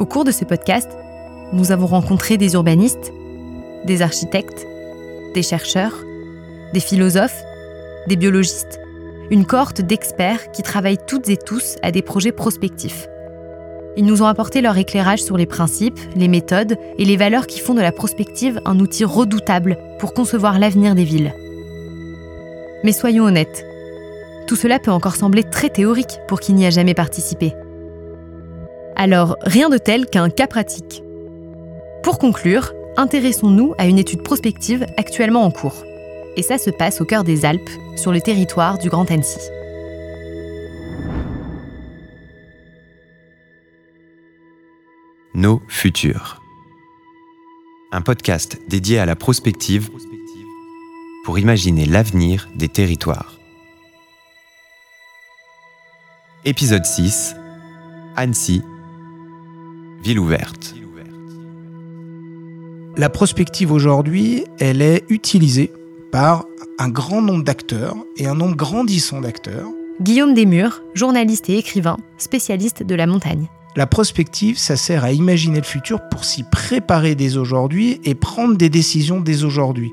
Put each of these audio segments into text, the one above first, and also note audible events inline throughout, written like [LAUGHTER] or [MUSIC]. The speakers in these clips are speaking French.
Au cours de ce podcast, nous avons rencontré des urbanistes, des architectes, des chercheurs, des philosophes, des biologistes, une cohorte d'experts qui travaillent toutes et tous à des projets prospectifs. Ils nous ont apporté leur éclairage sur les principes, les méthodes et les valeurs qui font de la prospective un outil redoutable pour concevoir l'avenir des villes. Mais soyons honnêtes, tout cela peut encore sembler très théorique pour qui n'y a jamais participé. Alors, rien de tel qu'un cas pratique. Pour conclure, intéressons-nous à une étude prospective actuellement en cours. Et ça se passe au cœur des Alpes, sur le territoire du Grand Annecy. Nos futurs. Un podcast dédié à la prospective pour imaginer l'avenir des territoires. Épisode 6. Annecy. Ville ouverte. La prospective aujourd'hui, elle est utilisée par un grand nombre d'acteurs et un nombre grandissant d'acteurs. Guillaume Desmurs, journaliste et écrivain, spécialiste de la montagne. La prospective, ça sert à imaginer le futur pour s'y préparer dès aujourd'hui et prendre des décisions dès aujourd'hui.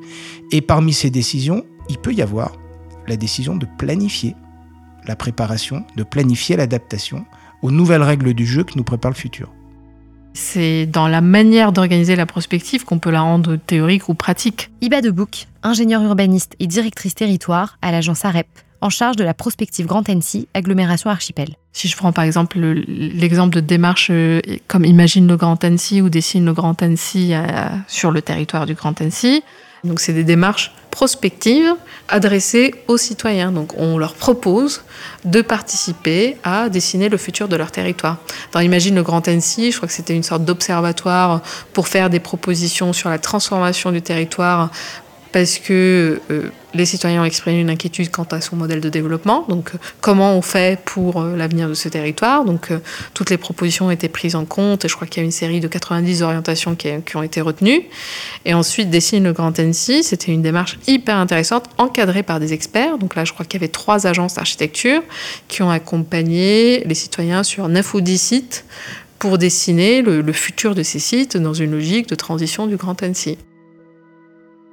Et parmi ces décisions, il peut y avoir la décision de planifier la préparation, de planifier l'adaptation aux nouvelles règles du jeu que nous prépare le futur. C'est dans la manière d'organiser la prospective qu'on peut la rendre théorique ou pratique. Iba Debouc, ingénieure urbaniste et directrice territoire à l'agence AREP, en charge de la prospective Grand Annecy, agglomération archipel. Si je prends par exemple l'exemple de démarche euh, comme Imagine le Grand Annecy ou Dessine le Grand Annecy euh, sur le territoire du Grand Annecy, donc c'est des démarches prospectives adressées aux citoyens. Donc on leur propose de participer à dessiner le futur de leur territoire. Dans Imagine le Grand Annecy, je crois que c'était une sorte d'observatoire pour faire des propositions sur la transformation du territoire parce que euh, les citoyens ont exprimé une inquiétude quant à son modèle de développement. Donc, euh, comment on fait pour euh, l'avenir de ce territoire? Donc, toutes les propositions ont été prises en compte et je crois qu'il y a une série de 90 orientations qui, qui ont été retenues. Et ensuite, Dessine le Grand Annecy, c'était une démarche hyper intéressante, encadrée par des experts. Donc là, je crois qu'il y avait trois agences d'architecture qui ont accompagné les citoyens sur 9 ou 10 sites pour dessiner le, le futur de ces sites dans une logique de transition du Grand Annecy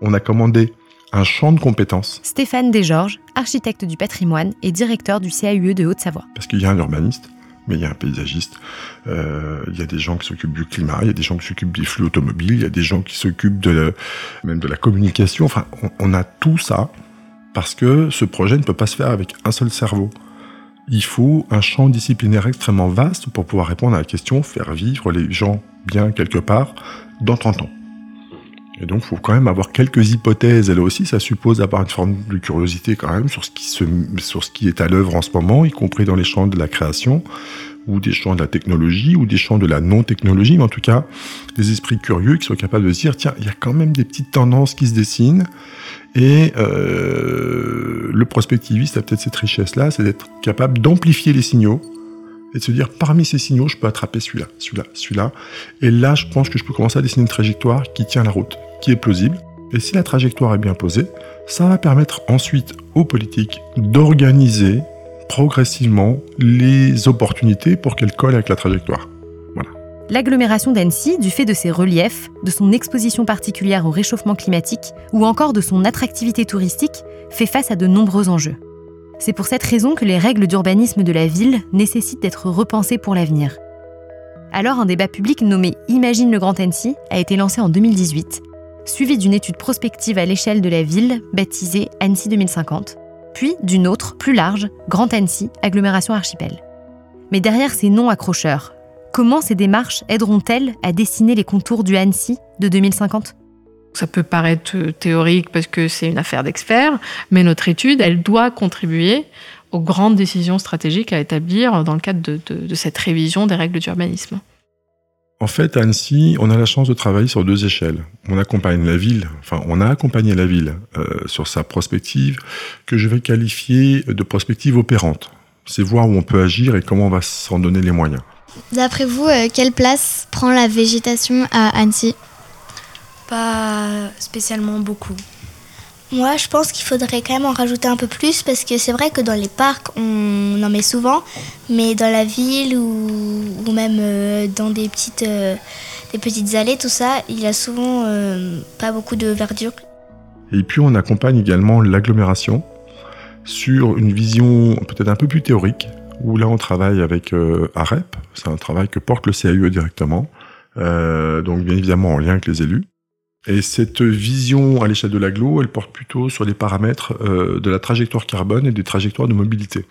on a commandé un champ de compétences. Stéphane Desgeorges, architecte du patrimoine et directeur du CAUE de Haute-Savoie. Parce qu'il y a un urbaniste, mais il y a un paysagiste, euh, il y a des gens qui s'occupent du climat, il y a des gens qui s'occupent des flux automobiles, il y a des gens qui s'occupent de même de la communication. Enfin, on, a tout ça parce que ce projet ne peut pas se faire avec un seul cerveau. Il faut un champ disciplinaire extrêmement vaste pour pouvoir répondre à la question, faire vivre les gens bien quelque part dans 30 ans. Et donc, faut quand même avoir quelques hypothèses. Elle aussi, ça suppose avoir une forme de curiosité quand même sur ce qui, se, sur ce qui est à l'œuvre en ce moment, y compris dans les champs de la création, ou des champs de la technologie, ou des champs de la non-technologie, mais en tout cas, des esprits curieux qui sont capables de se dire, tiens, il y a quand même des petites tendances qui se dessinent. Et euh, le prospectiviste a peut-être cette richesse-là, c'est d'être capable d'amplifier les signaux, et de se dire parmi ces signaux, je peux attraper celui-là, celui-là, celui-là. Et là, je pense que je peux commencer à dessiner une trajectoire qui tient la route, qui est plausible. Et si la trajectoire est bien posée, ça va permettre ensuite aux politiques d'organiser progressivement les opportunités pour qu'elles collent avec la trajectoire. L'agglomération d'Annecy, du fait de ses reliefs, de son exposition particulière au réchauffement climatique ou encore de son attractivité touristique, fait face à de nombreux enjeux. C'est pour cette raison que les règles d'urbanisme de la ville nécessitent d'être repensées pour l'avenir. Alors un débat public nommé Imagine le Grand Annecy a été lancé en 2018, suivi d'une étude prospective à l'échelle de la ville baptisée Annecy 2050, puis d'une autre, plus large, Grand Annecy, agglomération archipel. Mais derrière ces noms accrocheurs, comment ces démarches aideront-elles à dessiner les contours du Annecy de 2050 ça peut paraître théorique parce que c'est une affaire d'experts, mais notre étude, elle doit contribuer aux grandes décisions stratégiques à établir dans le cadre de, cette révision des règles d'urbanisme. En fait, à Annecy, on a la chance de travailler sur deux échelles. On accompagne la ville, enfin, on a accompagné la ville euh, sur sa prospective, que je vais qualifier de prospective opérante. C'est voir où on peut agir et comment on va s'en donner les moyens. D'après vous, euh, quelle place prend la végétation à Annecy? Pas spécialement beaucoup. Moi, je pense qu'il faudrait quand même en rajouter un peu plus parce que c'est vrai que dans les parcs, on en met souvent, mais dans la ville ou, même euh, dans des petites, euh, des petites allées, tout ça, il y a souvent euh, pas beaucoup de verdure. Et puis on accompagne également l'agglomération sur une vision peut-être un peu plus théorique, où là on travaille avec AREP, c'est un travail que porte le CAUE directement, donc bien évidemment en lien avec les élus. Et cette vision à l'échelle de l'agglo, elle porte plutôt sur les paramètres euh, de la trajectoire carbone et des trajectoires de mobilité.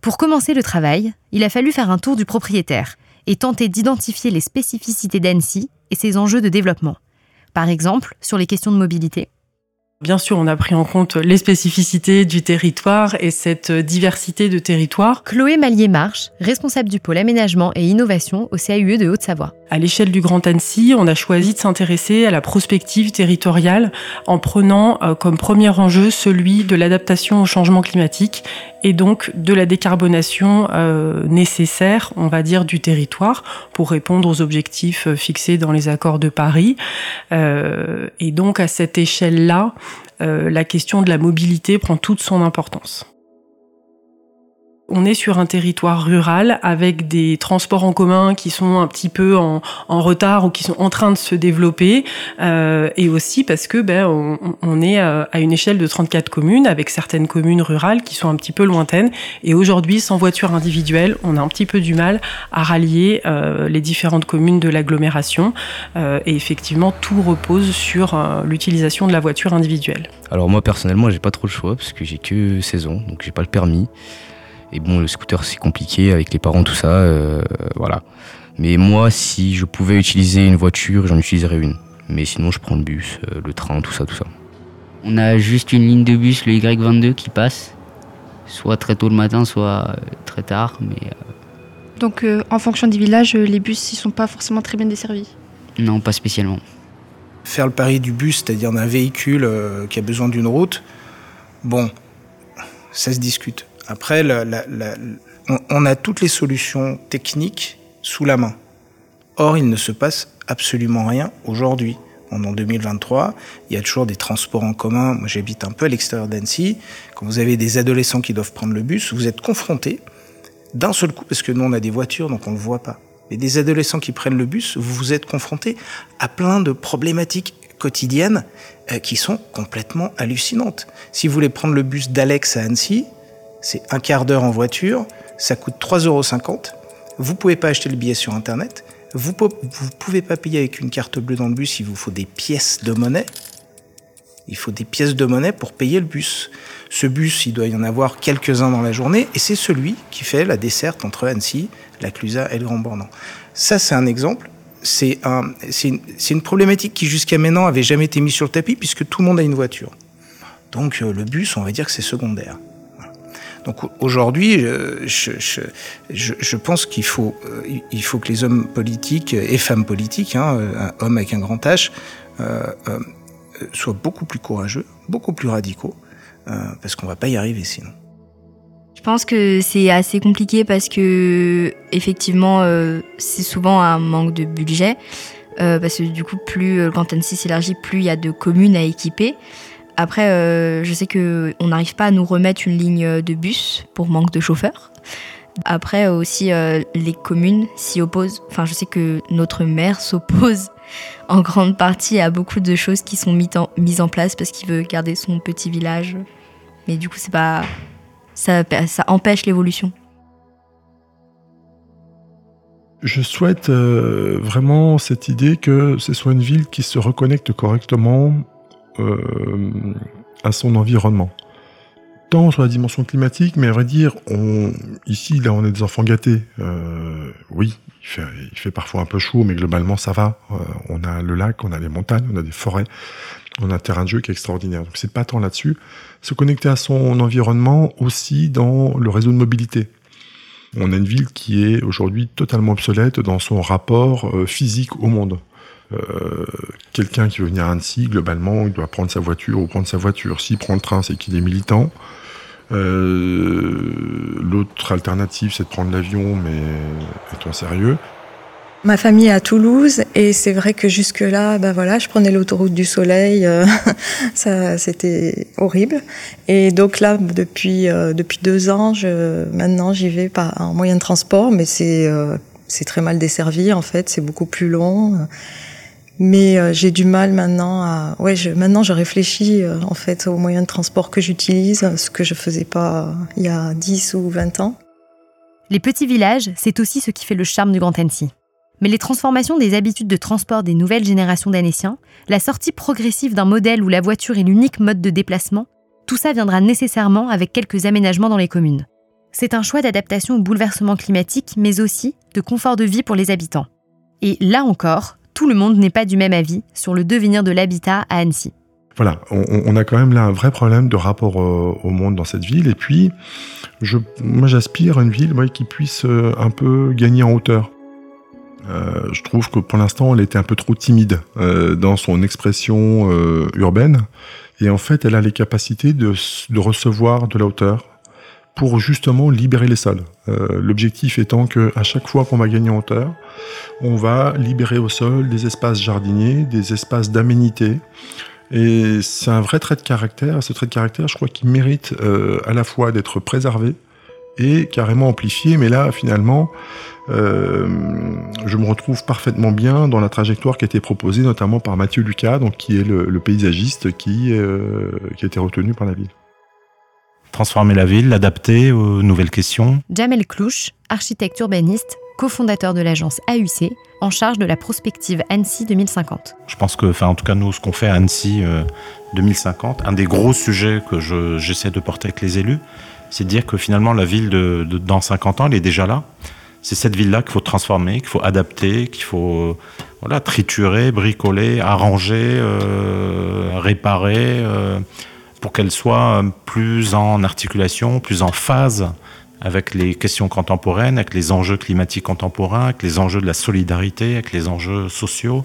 Pour commencer le travail, il a fallu faire un tour du propriétaire et tenter d'identifier les spécificités d'Annecy et ses enjeux de développement. Par exemple, sur les questions de mobilité, Bien sûr, on a pris en compte les spécificités du territoire et cette diversité de territoires. Chloé Mallier-Marche, responsable du pôle aménagement et innovation au CAUE de Haute-Savoie. À l'échelle du Grand Annecy, on a choisi de s'intéresser à la prospective territoriale en prenant euh, comme premier enjeu celui de l'adaptation au changement climatique et donc de la décarbonation euh, nécessaire, on va dire, du territoire pour répondre aux objectifs euh, fixés dans les accords de Paris. et donc à cette échelle-là, la question de la mobilité prend toute son importance. On est sur un territoire rural avec des transports en commun qui sont un petit peu en, retard ou qui sont en train de se développer, euh, et aussi parce que ben on, est euh, à une échelle de 34 communes avec certaines communes rurales qui sont un petit peu lointaines. Et aujourd'hui, sans voiture individuelle, on a un petit peu du mal à rallier euh, les différentes communes de l'agglomération. et effectivement, tout repose sur l'utilisation de la voiture individuelle. Alors moi personnellement, j'ai pas trop le choix parce que j'ai que 16 ans, donc j'ai pas le permis. Et bon, le scooter, c'est compliqué avec les parents, tout ça. Euh, voilà. Mais moi, si je pouvais utiliser une voiture, j'en utiliserais une. Mais sinon, je prends le bus, euh, le train, tout ça, tout ça. On a juste une ligne de bus, le Y22, qui passe. Soit très tôt le matin, soit euh, très tard. Mais, Donc, en fonction des villages, les bus, ils sont pas forcément très bien desservis Non, pas spécialement. Faire le pari du bus, c'est-à-dire d'un véhicule qui a besoin d'une route, bon, ça se discute. Après, on, a toutes les solutions techniques sous la main. Or, il ne se passe absolument rien aujourd'hui. En 2023, il y a toujours des transports en commun. Moi, j'habite un peu à l'extérieur d'Annecy. Quand vous avez des adolescents qui doivent prendre le bus, vous êtes confrontés d'un seul coup, parce que nous, on a des voitures, donc on ne le voit pas. Mais des adolescents qui prennent le bus, vous vous êtes confrontés à plein de problématiques quotidiennes euh, qui sont complètement hallucinantes. Si vous voulez prendre le bus d'Alex à Annecy, c'est un quart d'heure en voiture, ça coûte 3,50 euros. Vous pouvez pas acheter le billet sur Internet. Vous ne pouvez pas payer avec une carte bleue dans le bus, il vous faut des pièces de monnaie. Il faut des pièces de monnaie pour payer le bus. Ce bus, il doit y en avoir quelques-uns dans la journée, et c'est celui qui fait la desserte entre Annecy, la Clusa et le Grand Bornand. Ça, c'est un exemple. C'est un, une, une, problématique qui jusqu'à maintenant avait jamais été mise sur le tapis, puisque tout le monde a une voiture. Donc euh, le bus, on va dire que c'est secondaire. Donc aujourd'hui, je, pense qu'il faut, euh, il que les hommes politiques et femmes politiques, hein, hommes avec un grand H, euh, euh, soient beaucoup plus courageux, beaucoup plus radicaux, parce qu'on va pas y arriver sinon. Je pense que c'est assez compliqué parce que effectivement, c'est souvent un manque de budget. parce que du coup, plus le Grand Annecy s'élargit, plus il y a de communes à équiper. Après, euh, je sais qu'on n'arrive pas à nous remettre une ligne de bus pour manque de chauffeurs. Après aussi, euh, les communes s'y opposent. Enfin, je sais que notre maire s'oppose [LAUGHS] en grande partie à beaucoup de choses qui sont mises en, place parce qu'il veut garder son petit village. Mais du coup, c'est pas ça, empêche l'évolution. Je souhaite euh, vraiment cette idée que ce soit une ville qui se reconnecte correctement à son environnement. Tant sur la dimension climatique, mais à vrai dire, ici, là, on est des enfants gâtés. Euh, oui, il fait, il fait, parfois un peu chaud, mais globalement, ça va. Euh, on a le lac, on a les montagnes, on a des forêts, on a un terrain de jeu qui est extraordinaire. Donc, c'est pas tant là-dessus. Se connecter à son environnement aussi dans le réseau de mobilité. On a une ville qui est aujourd'hui totalement obsolète dans son rapport physique au monde. Euh, quelqu'un qui veut venir à Annecy, globalement, il doit prendre sa voiture ou prendre sa voiture. S'il prend le train, c'est qu'il est militant. Euh, l'autre alternative, c'est de prendre l'avion, mais est-on sérieux? Ma famille est à Toulouse et c'est vrai que jusque-là, ben voilà, je prenais l'autoroute du soleil, euh, [LAUGHS] ça c'était horrible. Et donc là, depuis euh, depuis deux ans, je, maintenant j'y vais par en moyen de transport, mais c'est euh, c'est très mal desservi en fait, c'est beaucoup plus long. Mais j'ai du mal maintenant à ouais, je, maintenant je réfléchis en fait aux moyens de transport que j'utilise, ce que je faisais pas il y a 10 ou 20 ans. Les petits villages, c'est aussi ce qui fait le charme du Grand Annecy. Mais les transformations des habitudes de transport des nouvelles générations d'Annéciens, la sortie progressive d'un modèle où la voiture est l'unique mode de déplacement, tout ça viendra nécessairement avec quelques aménagements dans les communes. C'est un choix d'adaptation au bouleversement climatique, mais aussi de confort de vie pour les habitants. Et là encore, tout le monde n'est pas du même avis sur le devenir de l'habitat à Annecy. Voilà, on, a quand même là un vrai problème de rapport euh, au monde dans cette ville. Et puis, moi j'aspire à une ville qui puisse euh, un peu gagner en hauteur. Euh, je trouve que pour l'instant, elle était un peu trop timide dans son expression urbaine. Et en fait, elle a les capacités de, de recevoir de la hauteur pour justement libérer les sols. L'objectif étant que à chaque fois qu'on va gagner en hauteur, on va libérer au sol des espaces jardiniers, des espaces d'aménité. Et c'est un vrai trait de caractère. Ce trait de caractère, je crois qu'il mérite à la fois d'être préservé et carrément amplifié. Mais là, finalement, euh, je me retrouve parfaitement bien dans la trajectoire qui a été proposée notamment par Mathieu Lucas, donc qui est le, paysagiste euh, qui a été retenu par la ville. Transformer la ville, l'adapter aux nouvelles questions. Jamel Clouche, architecte urbaniste, cofondateur de l'agence AUC, en charge de la prospective Annecy 2050. Je pense que, enfin, en tout cas, nous, ce qu'on fait à Annecy 2050, euh, un des gros sujets que j'essaie de porter avec les élus, c'est de dire que finalement, la ville de, de, dans 50 ans, elle est déjà là c'est cette ville-là qu'il faut transformer, qu'il faut adapter, qu'il faut voilà, triturer, bricoler, arranger, euh, réparer, euh, pour qu'elle soit plus en articulation, plus en phase avec les questions contemporaines, avec les enjeux climatiques contemporains, avec les enjeux de la solidarité, avec les enjeux sociaux,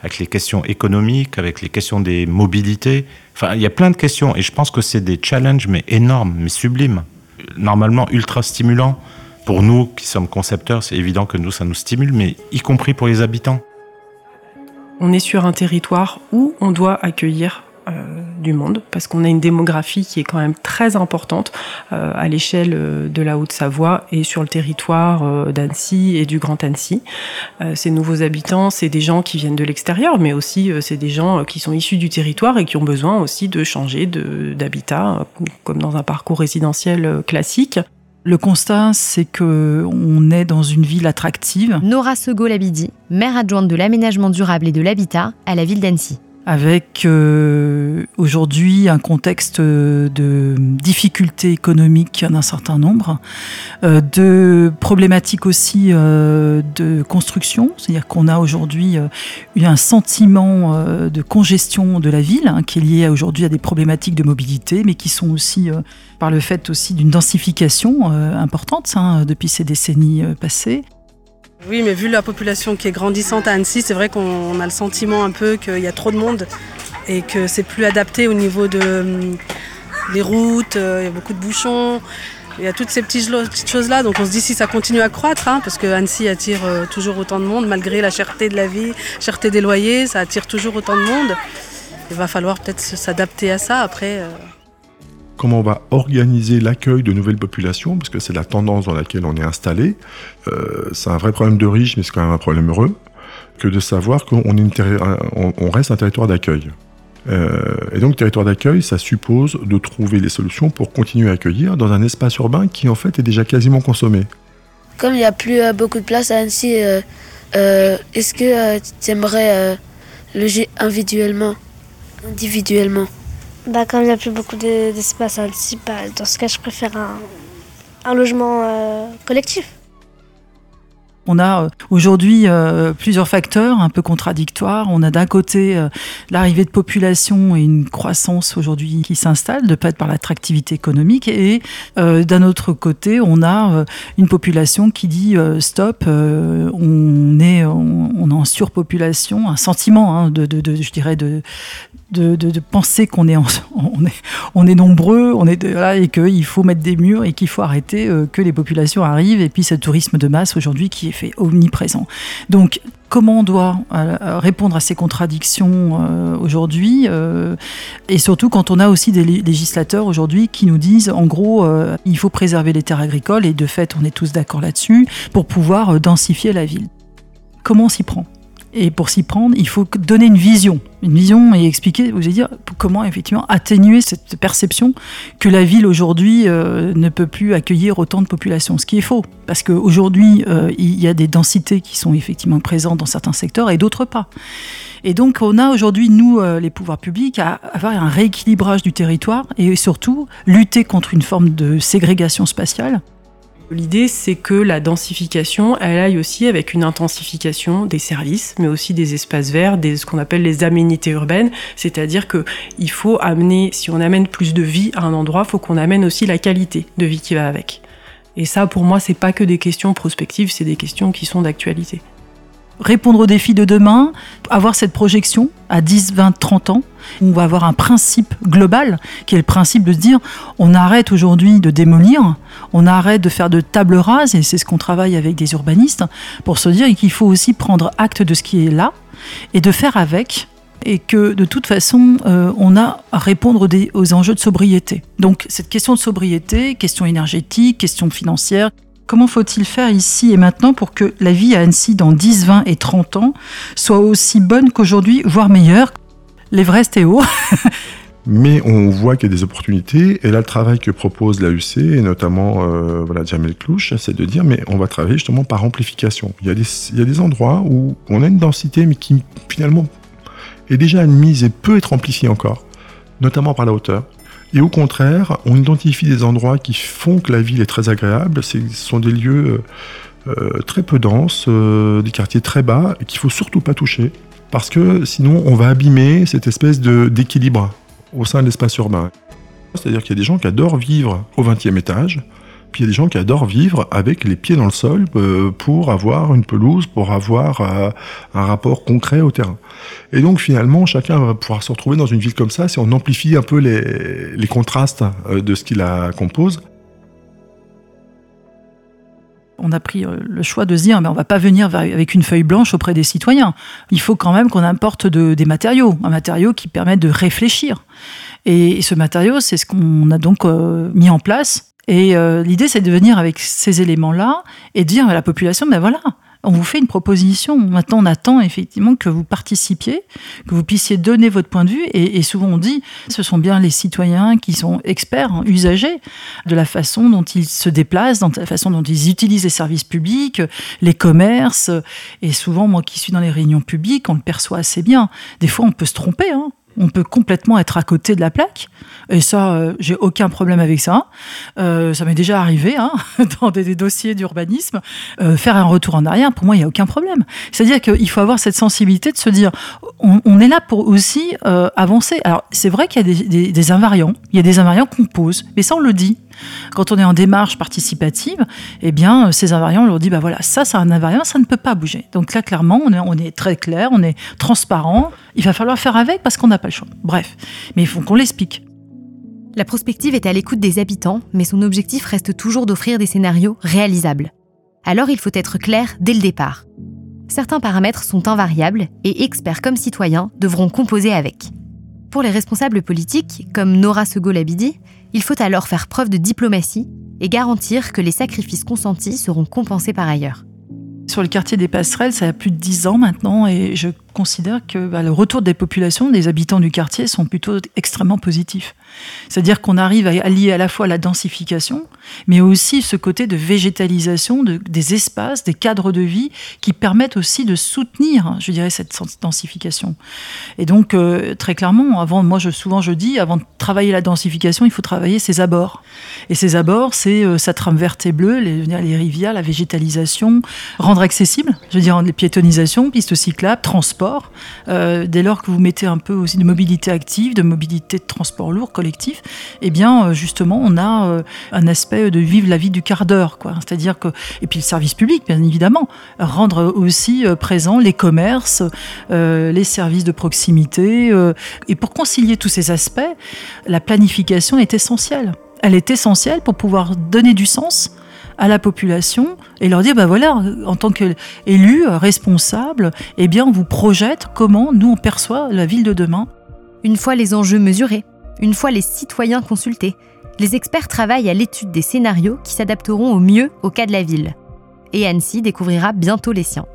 avec les questions économiques, avec les questions des mobilités. Enfin, il y a plein de questions et je pense que c'est des challenges, mais énormes, mais sublimes, normalement ultra stimulants pour nous qui sommes concepteurs, c'est évident que nous, ça nous stimule, mais y compris pour les habitants. On est sur un territoire où on doit accueillir euh, du monde parce qu'on a une démographie qui est quand même très importante euh, à l'échelle euh, de la Haute-Savoie et sur le territoire d'Annecy et du Grand Annecy. ces nouveaux habitants, c'est des gens qui viennent de l'extérieur, mais aussi c'est des gens qui sont issus du territoire et qui ont besoin aussi de changer d'habitat, comme dans un parcours résidentiel classique. Le constat, c'est que on est dans une ville attractive. Nora Sego-Labidi, maire adjointe de l'aménagement durable et de l'habitat à la ville d'Annecy avec euh, aujourd'hui un contexte de difficultés économiques d'un certain nombre, euh, de problématiques aussi euh, de construction, c'est-à-dire qu'on a aujourd'hui un sentiment de congestion de la ville hein, qui est lié aujourd'hui à des problématiques de mobilité, mais qui sont aussi par le fait aussi d'une densification importante hein, depuis ces décennies passées. Oui, mais vu la population qui est grandissante à Annecy, c'est vrai qu'on a le sentiment un peu qu'il y a trop de monde et que c'est plus adapté au niveau de, hum, des routes, euh, il y a beaucoup de bouchons. Il y a toutes ces petites choses-là, donc on se dit si ça continue à croître, hein, parce que Annecy attire euh, toujours autant de monde, malgré la cherté de la vie, cherté des loyers, ça attire toujours autant de monde. Il va falloir peut-être s'adapter à ça après. Comment on va organiser l'accueil de nouvelles populations, parce que c'est la tendance dans laquelle on est installé. Euh, c'est un vrai problème de riches, mais c'est quand même un problème heureux, que de savoir qu'on on, reste un territoire d'accueil. Euh, et donc, territoire d'accueil, ça suppose de trouver les solutions pour continuer à accueillir dans un espace urbain qui, en fait, est déjà quasiment consommé. Comme il n'y a plus euh, beaucoup de place à Annecy, est-ce que tu aimerais loger individuellement, individuellement bah, comme il n'y a plus beaucoup d'espace à bah, dans ce cas, je préfère un, logement euh, collectif. On a euh, aujourd'hui euh, plusieurs facteurs un peu contradictoires. On a d'un côté l'arrivée de population et une croissance aujourd'hui qui s'installe de fait par l'attractivité économique et d'un autre côté on a une population qui dit stop, on est on, est en surpopulation, un sentiment hein, de, je dirais de de, penser qu'on est, [LAUGHS] on est, on est nombreux, on est là et qu'il faut mettre des murs et qu'il faut arrêter euh, que les populations arrivent. Et puis ce tourisme de masse aujourd'hui qui est fait omniprésent. Donc, comment on doit euh, répondre à ces contradictions euh, aujourd'hui euh, et surtout quand on a aussi des législateurs aujourd'hui qui nous disent en gros il faut préserver les terres agricoles et de fait on est tous d'accord là-dessus pour pouvoir densifier la ville. Comment on s'y prend? Et pour s'y prendre, il faut donner une vision, une vision et expliquer, vous allez dire, comment effectivement atténuer cette perception que la ville aujourd'hui euh, ne peut plus accueillir autant de population. Ce qui est faux, parce qu'aujourd'hui, euh, il y a des densités qui sont effectivement présentes dans certains secteurs et d'autres pas. Et donc, on a aujourd'hui, nous, euh, les pouvoirs publics, à avoir un rééquilibrage du territoire et surtout lutter contre une forme de ségrégation spatiale L'idée, c'est que la densification, elle aille aussi avec une intensification des services, mais aussi des espaces verts, des, ce qu'on appelle les aménités urbaines. C'est-à-dire que il faut amener, si on amène plus de vie à un endroit, faut qu'on amène aussi la qualité de vie qui va avec. Et ça, pour moi, c'est pas que des questions prospectives, c'est des questions qui sont d'actualité répondre aux défis de demain, avoir cette projection à 10, 20, 30 ans. On va avoir un principe global qui est le principe de se dire on arrête aujourd'hui de démolir, on arrête de faire de tables rases, et c'est ce qu'on travaille avec des urbanistes, pour se dire qu'il faut aussi prendre acte de ce qui est là et de faire avec et que de toute façon, euh, on a à répondre aux enjeux de sobriété. Donc cette question de sobriété, question énergétique, question financière, Comment faut-il faire ici et maintenant pour que la vie à Annecy dans 10, 20 et 30 ans soit aussi bonne qu'aujourd'hui, voire meilleure L'Everest est haut. [LAUGHS] Mais on voit qu'il y a des opportunités, et là le travail que propose l'AUC, et notamment euh, voilà, Jamel Clouche, c'est de dire mais on va travailler justement par amplification. Il y, a des, il y a des endroits où on a une densité mais qui finalement est déjà admise et peut être amplifiée encore, notamment par la hauteur. Et au contraire, on identifie des endroits qui font que la ville est très agréable. Ce sont des lieux euh, euh, très peu denses, euh, des quartiers très bas, et qu'il faut surtout pas toucher, parce que sinon on va abîmer cette espèce d'équilibre au sein de l'espace urbain. C'est-à-dire qu'il y a des gens qui adorent vivre au 20e étage, il y a des gens qui adorent vivre avec les pieds dans le sol euh, pour avoir une pelouse, pour avoir euh, un rapport concret au terrain. Et donc finalement, chacun va pouvoir se retrouver dans une ville comme ça si on amplifie un peu les, contrastes euh, de ce qui la compose. On a pris le choix de se dire, mais on va pas venir avec une feuille blanche auprès des citoyens. Il faut quand même qu'on importe de, des matériaux, un matériau qui permet de réfléchir. Et ce matériau, c'est ce qu'on a donc mis en place et euh, l'idée, c'est de venir avec ces éléments-là et dire à la population, ben voilà, on vous fait une proposition. Maintenant, on attend effectivement que vous participiez, que vous puissiez donner votre point de vue. Et, souvent, on dit, ce sont bien les citoyens qui sont experts, hein, usagers de la façon dont ils se déplacent, de la façon dont ils utilisent les services publics, les commerces. Et souvent, moi qui suis dans les réunions publiques, on le perçoit assez bien. Des fois, on peut se tromper. Hein on peut complètement être à côté de la plaque. Et ça, euh, j'ai aucun problème avec ça. Euh, ça m'est déjà arrivé hein, [LAUGHS] dans des, dossiers d'urbanisme. Euh, faire un retour en arrière, pour moi, il n'y a aucun problème. C'est-à-dire qu'il faut avoir cette sensibilité de se dire, on, est là pour aussi avancer. Alors, c'est vrai qu'il y a des, des invariants. Il y a des invariants qu'on pose, mais ça, on le dit. Quand on est en démarche participative, eh bien, ces invariants, on leur dit, bah voilà, ça, c'est un invariant, ça ne peut pas bouger. Donc là, clairement, on est, on est très clair, on est transparent. Il va falloir faire avec parce qu'on n'a pas le choix. Bref, mais il faut qu'on l'explique. La prospective est à l'écoute des habitants, mais son objectif reste toujours d'offrir des scénarios réalisables. Alors il faut être clair dès le départ. Certains paramètres sont invariables et experts comme citoyens devront composer avec. Pour les responsables politiques, comme Nora Sego-Labidi, il faut alors faire preuve de diplomatie et garantir que les sacrifices consentis seront compensés par ailleurs. Sur le quartier des Passerelles, ça a plus de 10 ans maintenant et je considère que bah, le retour des populations, des habitants du quartier sont plutôt extrêmement positifs. C'est-à-dire qu'on arrive à allier à la fois la densification, mais aussi ce côté de végétalisation de, des espaces, des cadres de vie qui permettent aussi de soutenir, je dirais, cette densification. Et donc, euh, très clairement, avant, moi, souvent, je dis, avant de travailler la densification, il faut travailler ses abords. Et ces abords, c'est euh, sa trame verte et bleue, les, les rivières, la végétalisation, rendre accessible, je veux dire, les piétonisations, pistes cyclables, transport euh, dès lors que vous mettez un peu aussi de mobilité active, de mobilité de transport lourd, collectif, eh bien, euh, justement, on a euh, un aspect de vivre la vie du quart d'heure, quoi. C'est-à-dire que, et puis le service public, bien évidemment, rendre aussi présent les commerces, les services de proximité. et pour concilier tous ces aspects, la planification est essentielle. Elle est essentielle pour pouvoir donner du sens à la population et leur dire, bah voilà, en tant qu'élu, responsable, eh bien, on vous projette comment nous on perçoit la ville de demain. Une fois les enjeux mesurés, une fois les citoyens consultés, les experts travaillent à l'étude des scénarios qui s'adapteront au mieux au cas de la ville. Et Annecy découvrira bientôt les siens.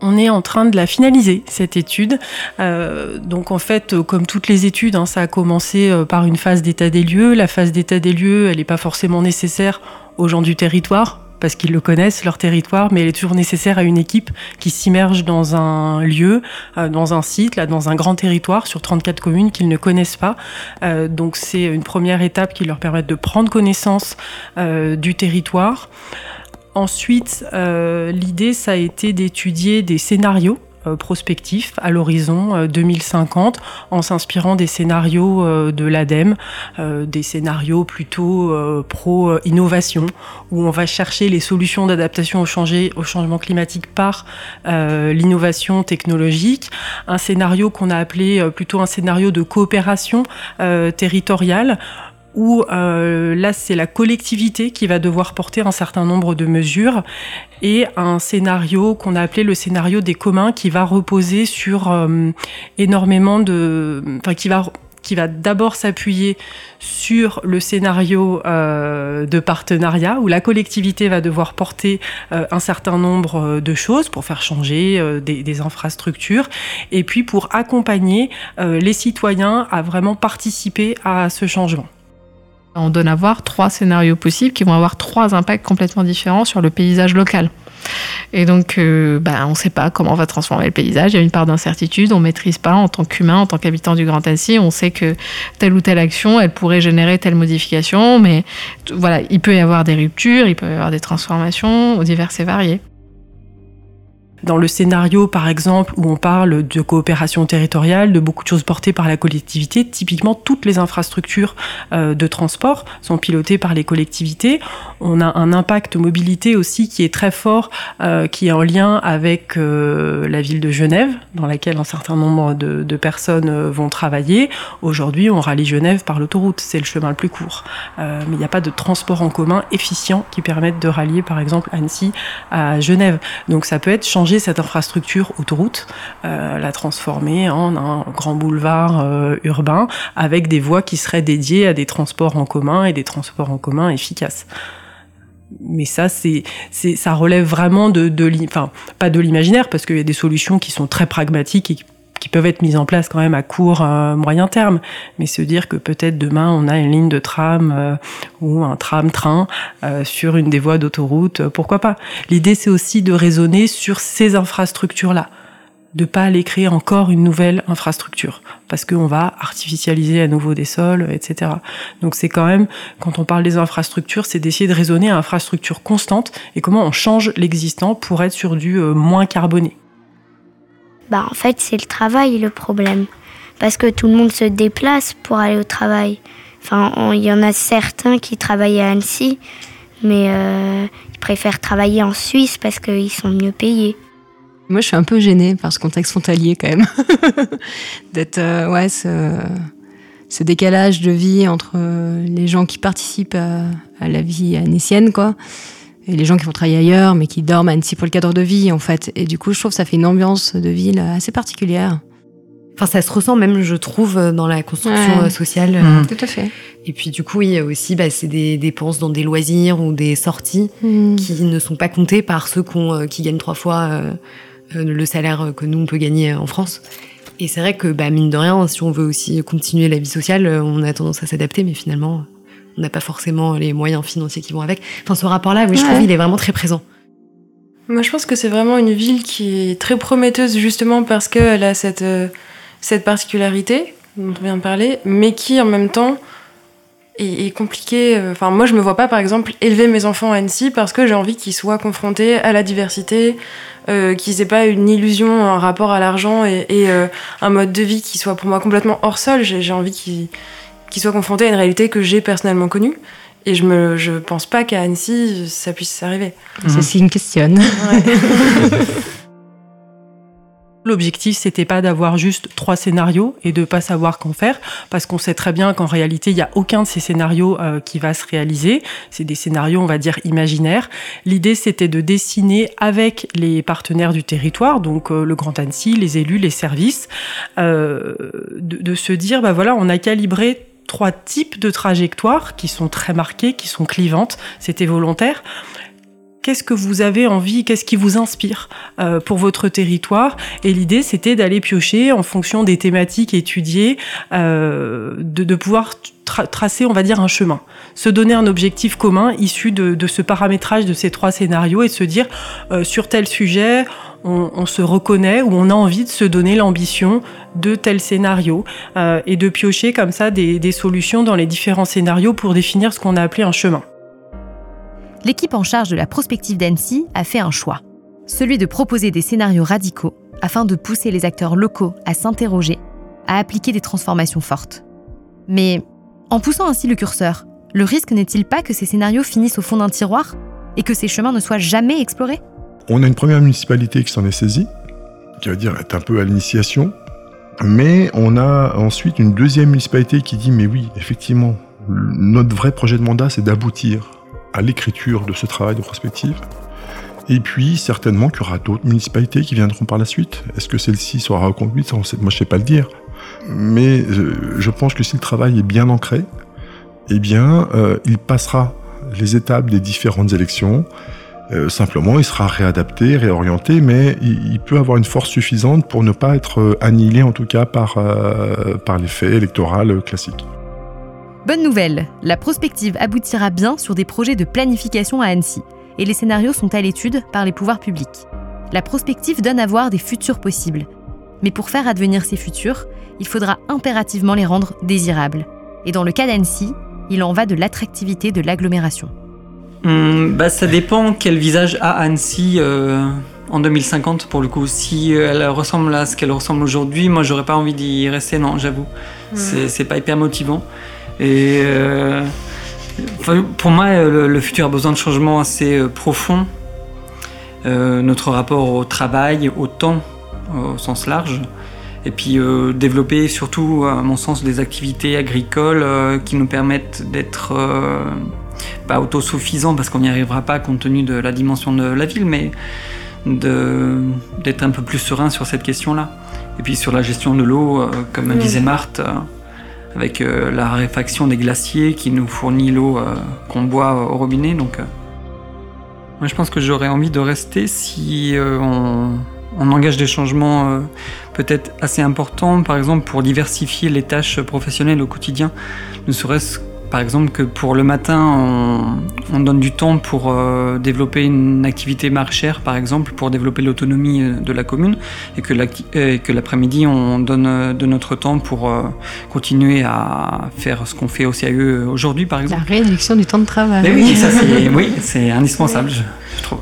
On est en train de la finaliser, cette étude. Euh, donc en fait, comme toutes les études, hein, ça a commencé euh, par une phase d'état des lieux. La phase d'état des lieux, elle n'est pas forcément nécessaire aux gens du territoire parce qu'ils le connaissent, leur territoire, mais elle est toujours nécessaire à une équipe qui s'immerge dans un lieu, euh, dans un site, là, dans un grand territoire sur 34 communes qu'ils ne connaissent pas. Euh, donc c'est une première étape qui leur permet de prendre connaissance euh, du territoire. Ensuite, l'idée, ça a été d'étudier des scénarios prospectif à l'horizon 2050 euh, en s'inspirant des scénarios euh, de l'ADEME, des scénarios plutôt pro-innovation, où on va chercher les solutions d'adaptation au, au, changement climatique par l'innovation technologique. Un scénario qu'on a appelé plutôt un scénario de coopération territoriale où euh, là c'est la collectivité qui va devoir porter un certain nombre de mesures et un scénario qu'on a appelé le scénario des communs qui va reposer sur euh, énormément de, enfin qui va qui va d'abord s'appuyer sur le scénario euh, de partenariat où la collectivité va devoir porter euh, un certain nombre euh, de choses pour faire changer euh, des, des, infrastructures et puis pour accompagner euh, les citoyens à vraiment participer à ce changement. On donne à voir trois scénarios possibles qui vont avoir trois impacts complètement différents sur le paysage local. Et donc, bah, on ne sait pas comment on va transformer le paysage. Il y a une part d'incertitude. On ne maîtrise pas en tant qu'humain, en tant qu'habitant du Grand Annecy. On sait que telle ou telle action, elle pourrait générer telle modification. Mais voilà, il peut y avoir des ruptures, il peut y avoir des transformations diverses et variées. Dans le scénario, par exemple, où on parle de coopération territoriale, de beaucoup de choses portées par la collectivité, typiquement toutes les infrastructures euh, de transport sont pilotées par les collectivités. On a un impact mobilité aussi qui est très fort, euh, qui est en lien avec euh, la ville de Genève, dans laquelle un certain nombre de, personnes vont travailler. Aujourd'hui, on rallie Genève par l'autoroute, c'est le chemin le plus court. Mais il n'y a pas de transport en commun efficient qui permette de rallier, par exemple, Annecy à Genève. Donc ça peut être cette infrastructure autoroute, euh, la transformer en un grand boulevard euh, urbain avec des voies qui seraient dédiées à des transports en commun et des transports en commun efficaces. Mais ça, c'est, ça relève vraiment de, de enfin, pas de l'imaginaire parce qu'il y a des solutions qui sont très pragmatiques et qui peuvent être mises en place quand même à court, euh, moyen terme, mais se dire que peut-être demain on a une ligne de tram euh, ou un tram-train euh, sur une des voies d'autoroute, pourquoi pas. L'idée c'est aussi de raisonner sur ces infrastructures-là, de pas aller créer encore une nouvelle infrastructure, parce qu'on va artificialiser à nouveau des sols, etc. Donc c'est quand même, quand on parle des infrastructures, c'est d'essayer de raisonner à infrastructure constante et comment on change l'existant pour être sur du moins carboné bah en fait c'est le travail le problème. Parce que tout le monde se déplace pour aller au travail. Enfin, il y en a certains qui travaillent à Annecy, mais euh, ils préfèrent travailler en Suisse parce qu'ils sont mieux payés. Moi, je suis un peu gênée par ce contexte frontalier quand même. [LAUGHS] D'être, euh, ouais, ce, décalage de vie entre les gens qui participent à, à la vie annécienne, quoi, et les gens qui vont travailler ailleurs, mais qui dorment à Annecy pour le cadre de vie, en fait. Et du coup, je trouve que ça fait une ambiance de ville assez particulière. Enfin, ça se ressent même, je trouve, dans la construction Ouais. sociale. Mmh. Tout à fait. Et puis, du coup, il y a aussi, bah, c'est des dépenses dans des loisirs ou des sorties Mmh. qui ne sont pas comptées par ceux euh, qui gagnent trois fois euh, euh, le salaire que nous, on peut gagner en France. Et c'est vrai que, bah, mine de rien, si on veut aussi continuer la vie sociale, euh, on a tendance à s'adapter, mais finalement, on n'a pas forcément les moyens financiers qui vont avec. Enfin, ce rapport-là, oui, je trouve, il est vraiment très présent. Moi, je pense que c'est vraiment une ville qui est très prometteuse justement parce qu'elle a cette, euh, cette particularité dont on vient de parler, mais qui en même temps est, est compliquée. Euh, Enfin, moi, je me vois pas, par exemple, élever mes enfants à Annecy parce que j'ai envie qu'ils soient confrontés à la diversité, euh, qu'ils aient pas une illusion, un rapport à l'argent et, et, euh, un mode de vie qui soit pour moi complètement hors sol. J'ai envie qu'ils qu'ils soient confrontés à une réalité que j'ai personnellement connue. Et je me, je pense pas qu'à Annecy, ça puisse arriver. Ceci me questionne. [LAUGHS] L'objectif, c'était pas d'avoir juste trois scénarios et de pas savoir qu'en faire, parce qu'on sait très bien qu'en réalité, il y a aucun de ces scénarios euh, qui va se réaliser. C'est des scénarios, on va dire, imaginaires. L'idée, c'était de dessiner avec les partenaires du territoire, donc euh, le Grand Annecy, les élus, les services, euh, de, de, se dire, bah voilà, on a calibré trois types de trajectoires qui sont très marquées, qui sont clivantes. C'était volontaire qu'est-ce que vous avez envie, qu'est-ce qui vous inspire euh, pour votre territoire. Et l'idée, c'était d'aller piocher en fonction des thématiques étudiées, euh, de, pouvoir tracer, on va dire, un chemin. Se donner un objectif commun issu de, de ce paramétrage de ces trois scénarios et se dire, euh, sur tel sujet, on, on, se reconnaît ou on a envie de se donner l'ambition de tel scénario euh, et de piocher comme ça des, des solutions dans les différents scénarios pour définir ce qu'on a appelé un chemin l'équipe en charge de la prospective d'Annecy a fait un choix, celui de proposer des scénarios radicaux afin de pousser les acteurs locaux à s'interroger, à appliquer des transformations fortes. Mais en poussant ainsi le curseur, le risque n'est-il pas que ces scénarios finissent au fond d'un tiroir et que ces chemins ne soient jamais explorés? On a une première municipalité qui s'en est saisie, qui va dire être un peu à l'initiation, mais on a ensuite une deuxième municipalité qui dit mais oui, effectivement, notre vrai projet de mandat c'est d'aboutir à l'écriture de ce travail de prospective. Et puis, certainement qu'il y aura d'autres municipalités qui viendront par la suite. Est-ce que celle-ci sera reconduite? Moi, je ne sais pas le dire. Mais euh, je pense que si le travail est bien ancré, eh bien, euh, il passera les étapes des différentes élections. Euh, simplement, il sera réadapté, réorienté, mais il, peut avoir une force suffisante pour ne pas être annihilé, en tout cas, par, par les faits électoraux. Bonne nouvelle, la prospective aboutira bien sur des projets de planification à Annecy, et les scénarios sont à l'étude par les pouvoirs publics. La prospective donne à voir des futurs possibles. Mais pour faire advenir ces futurs, il faudra impérativement les rendre désirables. Et dans le cas d'Annecy, il en va de l'attractivité de l'agglomération. Hum, bah, ça dépend quel visage a Annecy euh, en 2050 pour le coup. Si elle ressemble à ce qu'elle ressemble aujourd'hui, moi j'aurais pas envie d'y rester, non, j'avoue. Mmh. C'est pas hyper motivant. Et euh, pour moi, le, le, futur a besoin de changements assez euh, profonds. Euh, notre rapport au travail, au temps, au sens large. Et puis euh, développer surtout, à mon sens, des activités agricoles euh, qui nous permettent d'être pas autosuffisants parce qu'on n'y arrivera pas compte tenu de la dimension de la ville, mais d'être un peu plus serein sur cette question-là. Et puis sur la gestion de l'eau, comme disait Marthe, avec euh, la raréfaction des glaciers qui nous fournit l'eau euh, qu'on boit au robinet. Donc, euh, moi, je pense que j'aurais envie de rester si on, on, engage des changements peut-être assez importants, par exemple pour diversifier les tâches professionnelles au quotidien, ne serait-ce par exemple que pour le matin, on, on donne du temps pour euh, développer une activité marchère, par exemple, pour développer l'autonomie euh, de la commune, et que l'après-midi, on donne euh, de notre temps pour euh, continuer à faire ce qu'on fait au CAE aujourd'hui, par exemple. La réduction du temps de travail. Mais oui, ça c'est [LAUGHS] oui, c'est indispensable, je, je trouve.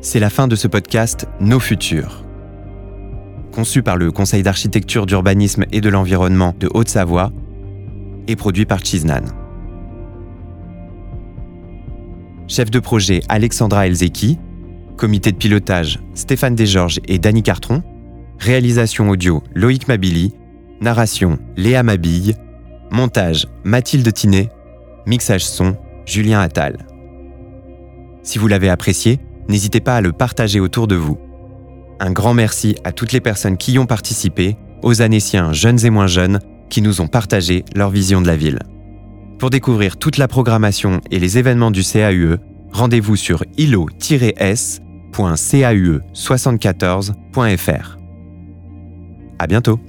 C'est la fin de ce podcast Nos Futurs conçu par le Conseil d'architecture, d'urbanisme et de l'environnement de Haute-Savoie et produit par Chiznan. Chef de projet Alexandra Elzeki, comité de pilotage Stéphane Desgeorges et Dany Cartron, réalisation audio Loïc Mabili, narration Léa Mabille, montage Mathilde Tinet, mixage son Julien Attal. Si vous l'avez apprécié, n'hésitez pas à le partager autour de vous. Un grand merci à toutes les personnes qui y ont participé, aux Annéciens jeunes et moins jeunes qui nous ont partagé leur vision de la ville. Pour découvrir toute la programmation et les événements du CAUE, rendez-vous sur ilo-s.caue74.fr. À bientôt!